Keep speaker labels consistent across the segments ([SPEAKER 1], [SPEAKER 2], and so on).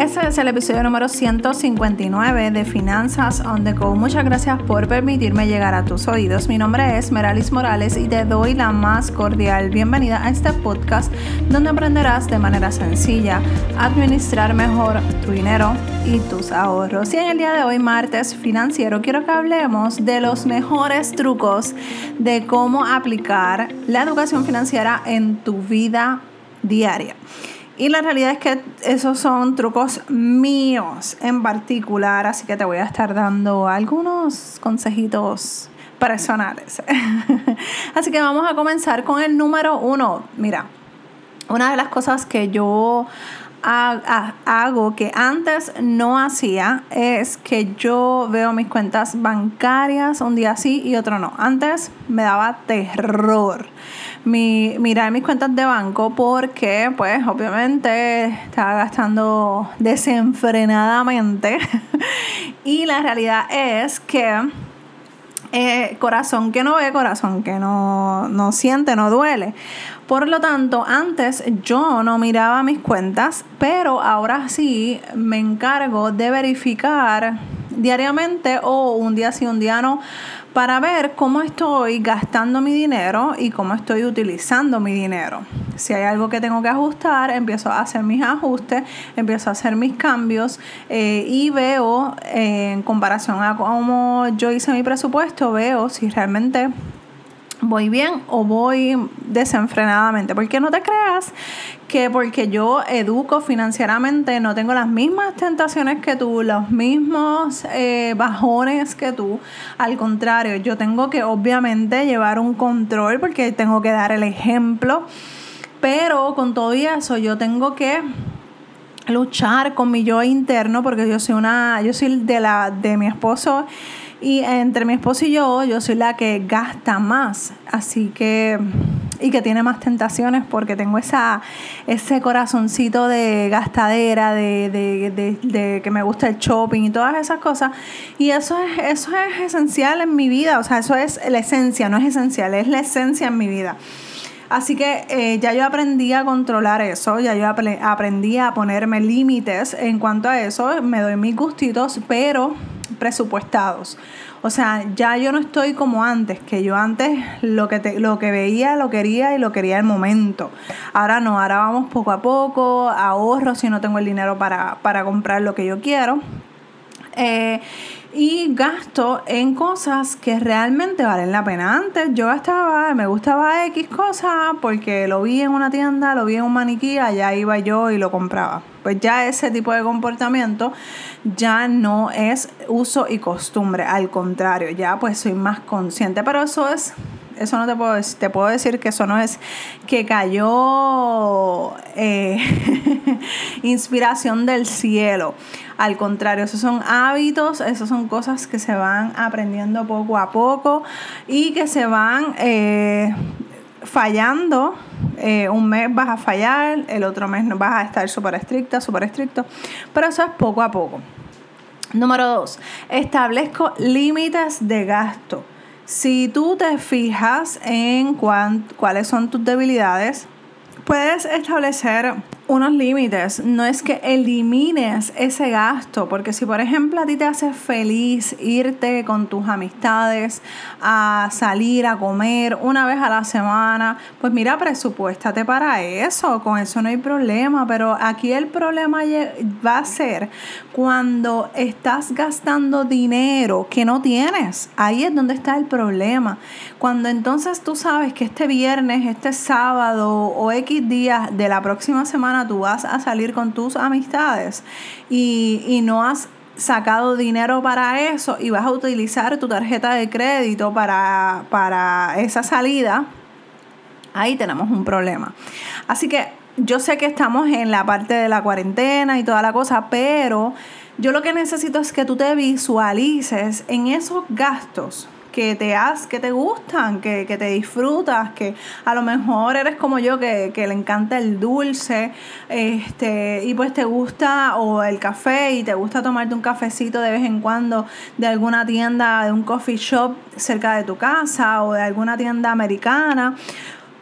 [SPEAKER 1] Este es el episodio número 159 de Finanzas on the Go. Muchas gracias por permitirme llegar a tus oídos. Mi nombre es Meralis Morales y te doy la más cordial bienvenida a este podcast donde aprenderás de manera sencilla a administrar mejor tu dinero y tus ahorros. Y en el día de hoy, martes financiero, quiero que hablemos de los mejores trucos de cómo aplicar la educación financiera en tu vida diaria. Y la realidad es que esos son trucos míos en particular, así que te voy a estar dando algunos consejitos personales. así que vamos a comenzar con el número uno. Mira, una de las cosas que yo hago que antes no hacía es que yo veo mis cuentas bancarias un día sí y otro no. Antes me daba terror mi, mirar mis cuentas de banco porque pues obviamente estaba gastando desenfrenadamente y la realidad es que eh, corazón que no ve, corazón que no, no siente, no duele. Por lo tanto, antes yo no miraba mis cuentas, pero ahora sí me encargo de verificar diariamente o un día sí, un día no, para ver cómo estoy gastando mi dinero y cómo estoy utilizando mi dinero. Si hay algo que tengo que ajustar, empiezo a hacer mis ajustes, empiezo a hacer mis cambios eh, y veo eh, en comparación a cómo yo hice mi presupuesto, veo si realmente voy bien o voy desenfrenadamente. Porque no te creas que porque yo educo financieramente no tengo las mismas tentaciones que tú, los mismos eh, bajones que tú. Al contrario, yo tengo que obviamente llevar un control porque tengo que dar el ejemplo. Pero con todo eso yo tengo que luchar con mi yo interno porque yo soy una yo soy de la de mi esposo y entre mi esposo y yo, yo soy la que gasta más. Así que, y que tiene más tentaciones porque tengo esa, ese corazoncito de gastadera, de, de, de, que me gusta el shopping y todas esas cosas. Y eso es, eso es esencial en mi vida. O sea, eso es la esencia, no es esencial, es la esencia en mi vida. Así que eh, ya yo aprendí a controlar eso, ya yo aprendí a ponerme límites en cuanto a eso, me doy mis gustitos, pero presupuestados. O sea, ya yo no estoy como antes, que yo antes lo que, te, lo que veía lo quería y lo quería el momento. Ahora no, ahora vamos poco a poco, ahorro si no tengo el dinero para, para comprar lo que yo quiero. Eh, y gasto en cosas que realmente valen la pena. Antes yo gastaba, me gustaba X cosas porque lo vi en una tienda, lo vi en un maniquí, allá iba yo y lo compraba. Pues ya ese tipo de comportamiento ya no es uso y costumbre, al contrario, ya pues soy más consciente, pero eso es eso no te puedo decir. Te puedo decir que eso no es que cayó eh, inspiración del cielo. Al contrario, esos son hábitos, esas son cosas que se van aprendiendo poco a poco y que se van eh, fallando. Eh, un mes vas a fallar, el otro mes vas a estar súper estricta, súper estricto, pero eso es poco a poco. Número dos, establezco límites de gasto. Si tú te fijas en cuáles son tus debilidades, puedes establecer unos límites. No es que elimines ese gasto, porque si por ejemplo a ti te hace feliz irte con tus amistades a salir a comer una vez a la semana, pues mira, presupuéstate para eso, con eso no hay problema, pero aquí el problema va a ser cuando estás gastando dinero que no tienes. Ahí es donde está el problema. Cuando entonces tú sabes que este viernes, este sábado o X días de la próxima semana tú vas a salir con tus amistades y, no has sacado dinero para eso y vas a utilizar tu tarjeta de crédito para, para esa salida, ahí tenemos un problema. Así que yo sé que estamos en la parte de la cuarentena y toda la cosa, pero yo lo que necesito es que tú te visualices en esos gastos que te has, que te gustan, que, te disfrutas, que a lo mejor eres como yo que, le encanta el dulce, este, y pues te gusta, o el café, y te gusta tomarte un cafecito de vez en cuando de alguna tienda, de un coffee shop cerca de tu casa, o de alguna tienda americana.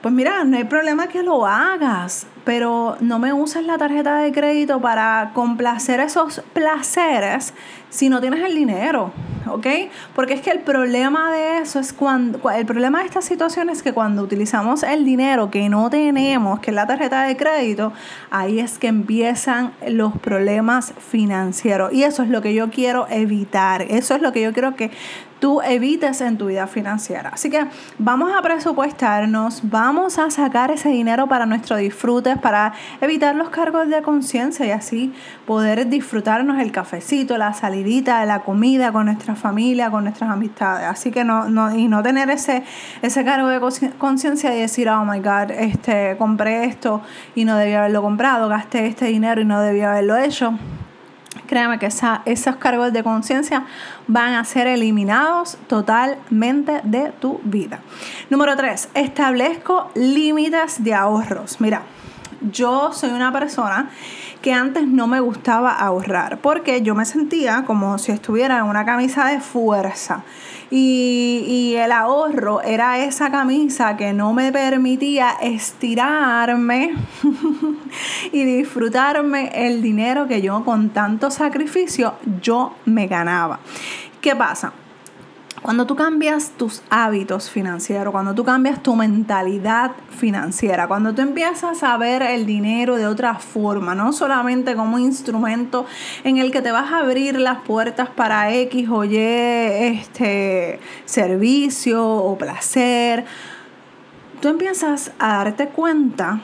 [SPEAKER 1] Pues mira, no hay problema que lo hagas pero no me uses la tarjeta de crédito para complacer esos placeres si no tienes el dinero, ¿ok? Porque es que el problema de eso es cuando, el problema de esta situación es que cuando utilizamos el dinero que no tenemos, que es la tarjeta de crédito, ahí es que empiezan los problemas financieros. Y eso es lo que yo quiero evitar, eso es lo que yo quiero que tú evites en tu vida financiera. Así que vamos a presupuestarnos, vamos a sacar ese dinero para nuestro disfrute, para evitar los cargos de conciencia y así poder disfrutarnos el cafecito, la salidita, la comida con nuestra familia, con nuestras amistades. Así que no, no y no tener ese, ese cargo de conciencia y decir, oh my God, este, compré esto y no debía haberlo comprado, gasté este dinero y no debía haberlo hecho créeme que esos cargos de conciencia van a ser eliminados totalmente de tu vida. Número tres, establezco límites de ahorros. Mira, yo soy una persona que antes no me gustaba ahorrar porque yo me sentía como si estuviera en una camisa de fuerza. Y, el ahorro era esa camisa que no me permitía estirarme y disfrutarme el dinero que yo con tanto sacrificio yo me ganaba. ¿Qué pasa? Cuando tú cambias tus hábitos financieros, cuando tú cambias tu mentalidad financiera, cuando tú empiezas a ver el dinero de otra forma, no solamente como un instrumento en el que te vas a abrir las puertas para X o Y este servicio o placer, tú empiezas a darte cuenta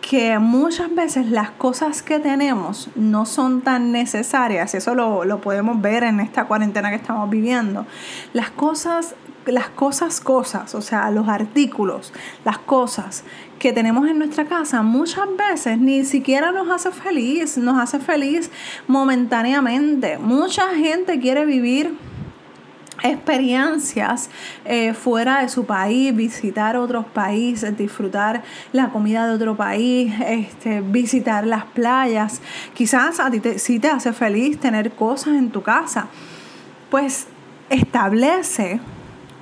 [SPEAKER 1] que muchas veces las cosas que tenemos no son tan necesarias, eso lo, lo, podemos ver en esta cuarentena que estamos viviendo. Las cosas, las cosas, cosas, o sea, los artículos, las cosas que tenemos en nuestra casa muchas veces ni siquiera nos hace feliz, nos hace feliz momentáneamente. Mucha gente quiere vivir experiencias eh, fuera de su país, visitar otros países, disfrutar la comida de otro país, este, visitar las playas. Quizás a ti te, sí te hace feliz tener cosas en tu casa. Pues establece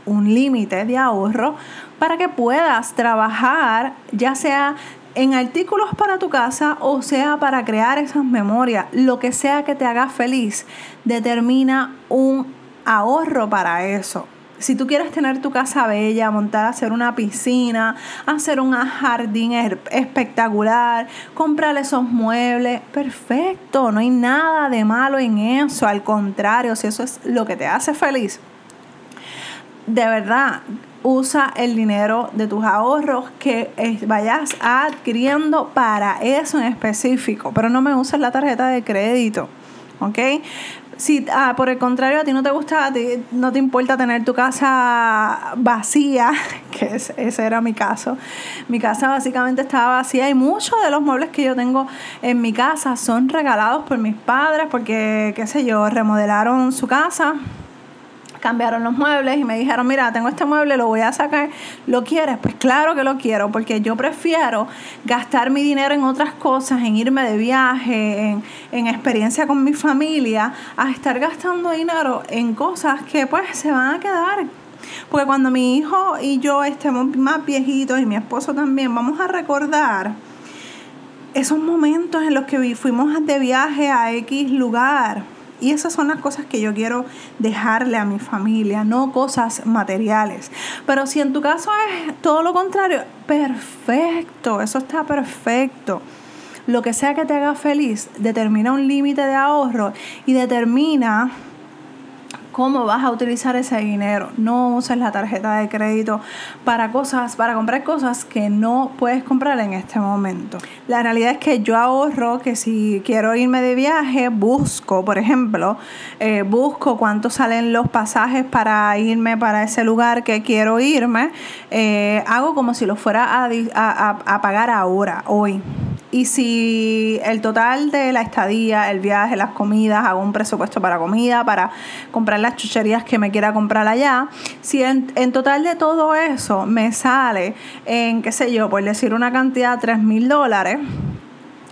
[SPEAKER 1] un límite de ahorro para que puedas trabajar ya sea en artículos para tu casa o sea para crear esas memorias, lo que sea que te haga feliz, determina un ahorro para eso. Si tú quieres tener tu casa bella, montar, hacer una piscina, hacer un jardín espectacular, comprar esos muebles, perfecto, no hay nada de malo en eso, al contrario, si eso es lo que te hace feliz, de verdad, usa el dinero de tus ahorros que vayas adquiriendo para eso en específico, pero no me uses la tarjeta de crédito. ¿ok? Si ah, por el contrario a ti no te gusta, no te importa tener tu casa vacía, que ese era mi caso, mi casa básicamente estaba vacía y muchos de los muebles que yo tengo en mi casa son regalados por mis padres porque, qué sé yo, remodelaron su casa cambiaron los muebles y me dijeron, mira, tengo este mueble, lo voy a sacar, ¿lo quieres? Pues claro que lo quiero, porque yo prefiero gastar mi dinero en otras cosas, en irme de viaje, en, en experiencia con mi familia, a estar gastando dinero en cosas que pues se van a quedar. Porque cuando mi hijo y yo estemos más viejitos y mi esposo también, vamos a recordar esos momentos en los que fuimos de viaje a X lugar y esas son las cosas que yo quiero dejarle a mi familia, no cosas materiales. Pero si en tu caso es todo lo contrario, perfecto, eso está perfecto. Lo que sea que te haga feliz, determina un límite de ahorro y determina cómo vas a utilizar ese dinero. No uses la tarjeta de crédito para cosas, para comprar cosas que no puedes comprar en este momento. La realidad es que yo ahorro que si quiero irme de viaje, busco, por ejemplo, eh, busco cuánto salen los pasajes para irme para ese lugar que quiero irme. Eh, hago como si lo fuera a, pagar ahora, hoy. Y si el total de la estadía, el viaje, las comidas, hago un presupuesto para comida, para comprar las chucherías que me quiera comprar allá, si en, total de todo eso me sale en, qué sé yo, por decir una cantidad de 3 mil dólares,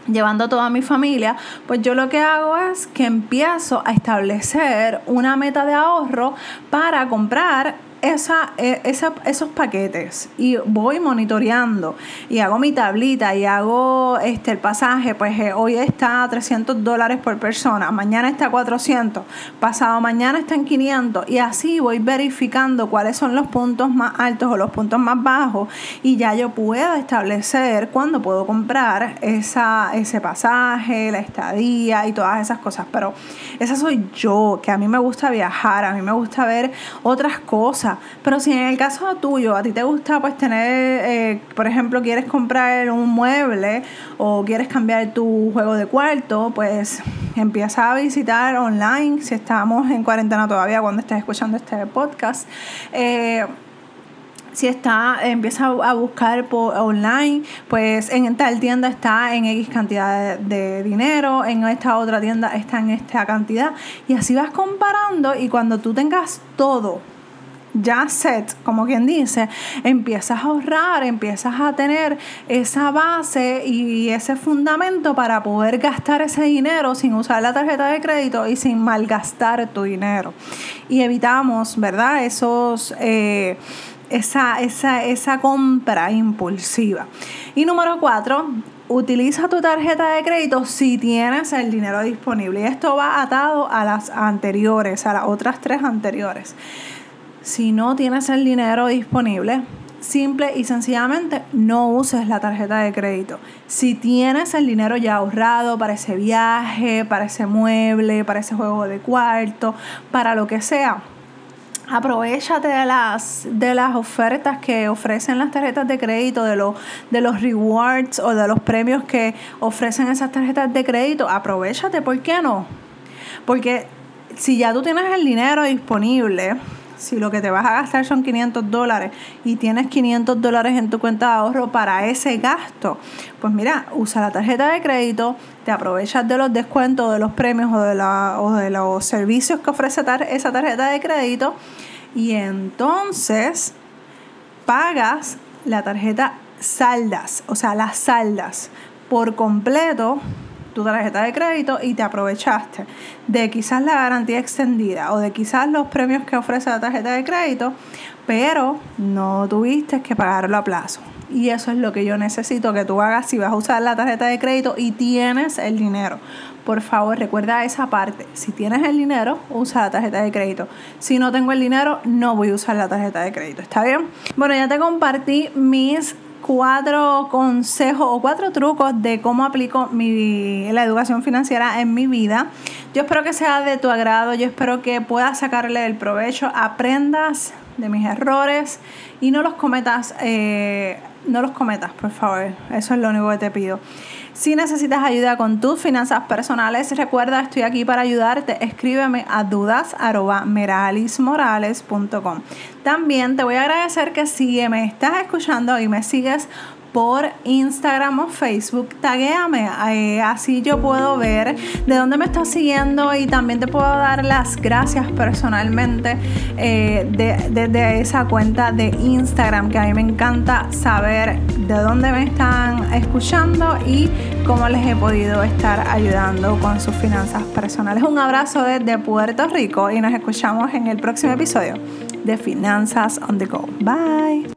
[SPEAKER 1] llevando a toda mi familia, pues yo lo que hago es que empiezo a establecer una meta de ahorro para comprar e, esos paquetes y voy monitoreando y hago mi tablita y hago este, el pasaje, pues eh, hoy está a 300 dólares por persona, mañana está a 400, pasado mañana está en 500 y así voy verificando cuáles son los puntos más altos o los puntos más bajos y ya yo puedo establecer cuándo puedo comprar esa, ese pasaje, la estadía y todas esas cosas. Pero esa soy yo, que a mí me gusta viajar, a mí me gusta ver otras cosas. Pero si en el caso tuyo, a ti te gusta pues tener, eh, por ejemplo, quieres comprar un mueble o quieres cambiar tu juego de cuarto, pues empieza a visitar online, si estamos en cuarentena todavía cuando estés escuchando este podcast. Eh, si está, empieza a buscar por online, pues en tal tienda está en X cantidad de, dinero, en esta otra tienda está en esta cantidad. Y así vas comparando y cuando tú tengas todo ya set, como quien dice, empiezas a ahorrar, empiezas a tener esa base y ese fundamento para poder gastar ese dinero sin usar la tarjeta de crédito y sin malgastar tu dinero. Y evitamos, ¿verdad? Esos... Eh, esa, esa, esa compra impulsiva. Y número cuatro, utiliza tu tarjeta de crédito si tienes el dinero disponible. Y esto va atado a las anteriores, a las otras tres anteriores. Si no tienes el dinero disponible, simple y sencillamente no uses la tarjeta de crédito. Si tienes el dinero ya ahorrado para ese viaje, para ese mueble, para ese juego de cuarto, para lo que sea, Aprovechate de las, de las ofertas que ofrecen las tarjetas de crédito, de, los de los rewards o de los premios que ofrecen esas tarjetas de crédito. Aprovechate, ¿por qué no? Porque si ya tú tienes el dinero disponible, si lo que te vas a gastar son 500 dólares y tienes 500 dólares en tu cuenta de ahorro para ese gasto, pues mira, usa la tarjeta de crédito, te aprovechas de los descuentos, de los premios o de, la, o de los servicios que ofrece esa tarjeta de crédito y entonces pagas la tarjeta saldas, o sea, las saldas por completo tu tarjeta de crédito y te aprovechaste de quizás la garantía extendida o de quizás los premios que ofrece la tarjeta de crédito, pero no tuviste que pagarlo a plazo. Y eso es lo que yo necesito que tú hagas si vas a usar la tarjeta de crédito y tienes el dinero. Por favor, recuerda esa parte. Si tienes el dinero, usa la tarjeta de crédito. Si no tengo el dinero, no voy a usar la tarjeta de crédito. ¿Está bien? Bueno, ya te compartí mis cuatro consejos o cuatro trucos de cómo aplico mi, la educación financiera en mi vida. Yo espero que sea de tu agrado, yo espero que puedas sacarle el provecho, aprendas de mis errores y no los cometas, eh, no los cometas, por favor. Eso es lo único que te pido. Si necesitas ayuda con tus finanzas personales, recuerda, estoy aquí para ayudarte. Escríbeme a dudas.meralismorales.com. También te voy a agradecer que si me estás escuchando y me sigues por Instagram o Facebook, taguéame, eh, así yo puedo ver de dónde me estás siguiendo y también te puedo dar las gracias personalmente eh, desde esa cuenta de Instagram, que a mí me encanta saber de dónde me están escuchando y cómo les he podido estar ayudando con sus finanzas personales. Un abrazo desde Puerto Rico y nos escuchamos en el próximo episodio de Finanzas on the Go. Bye.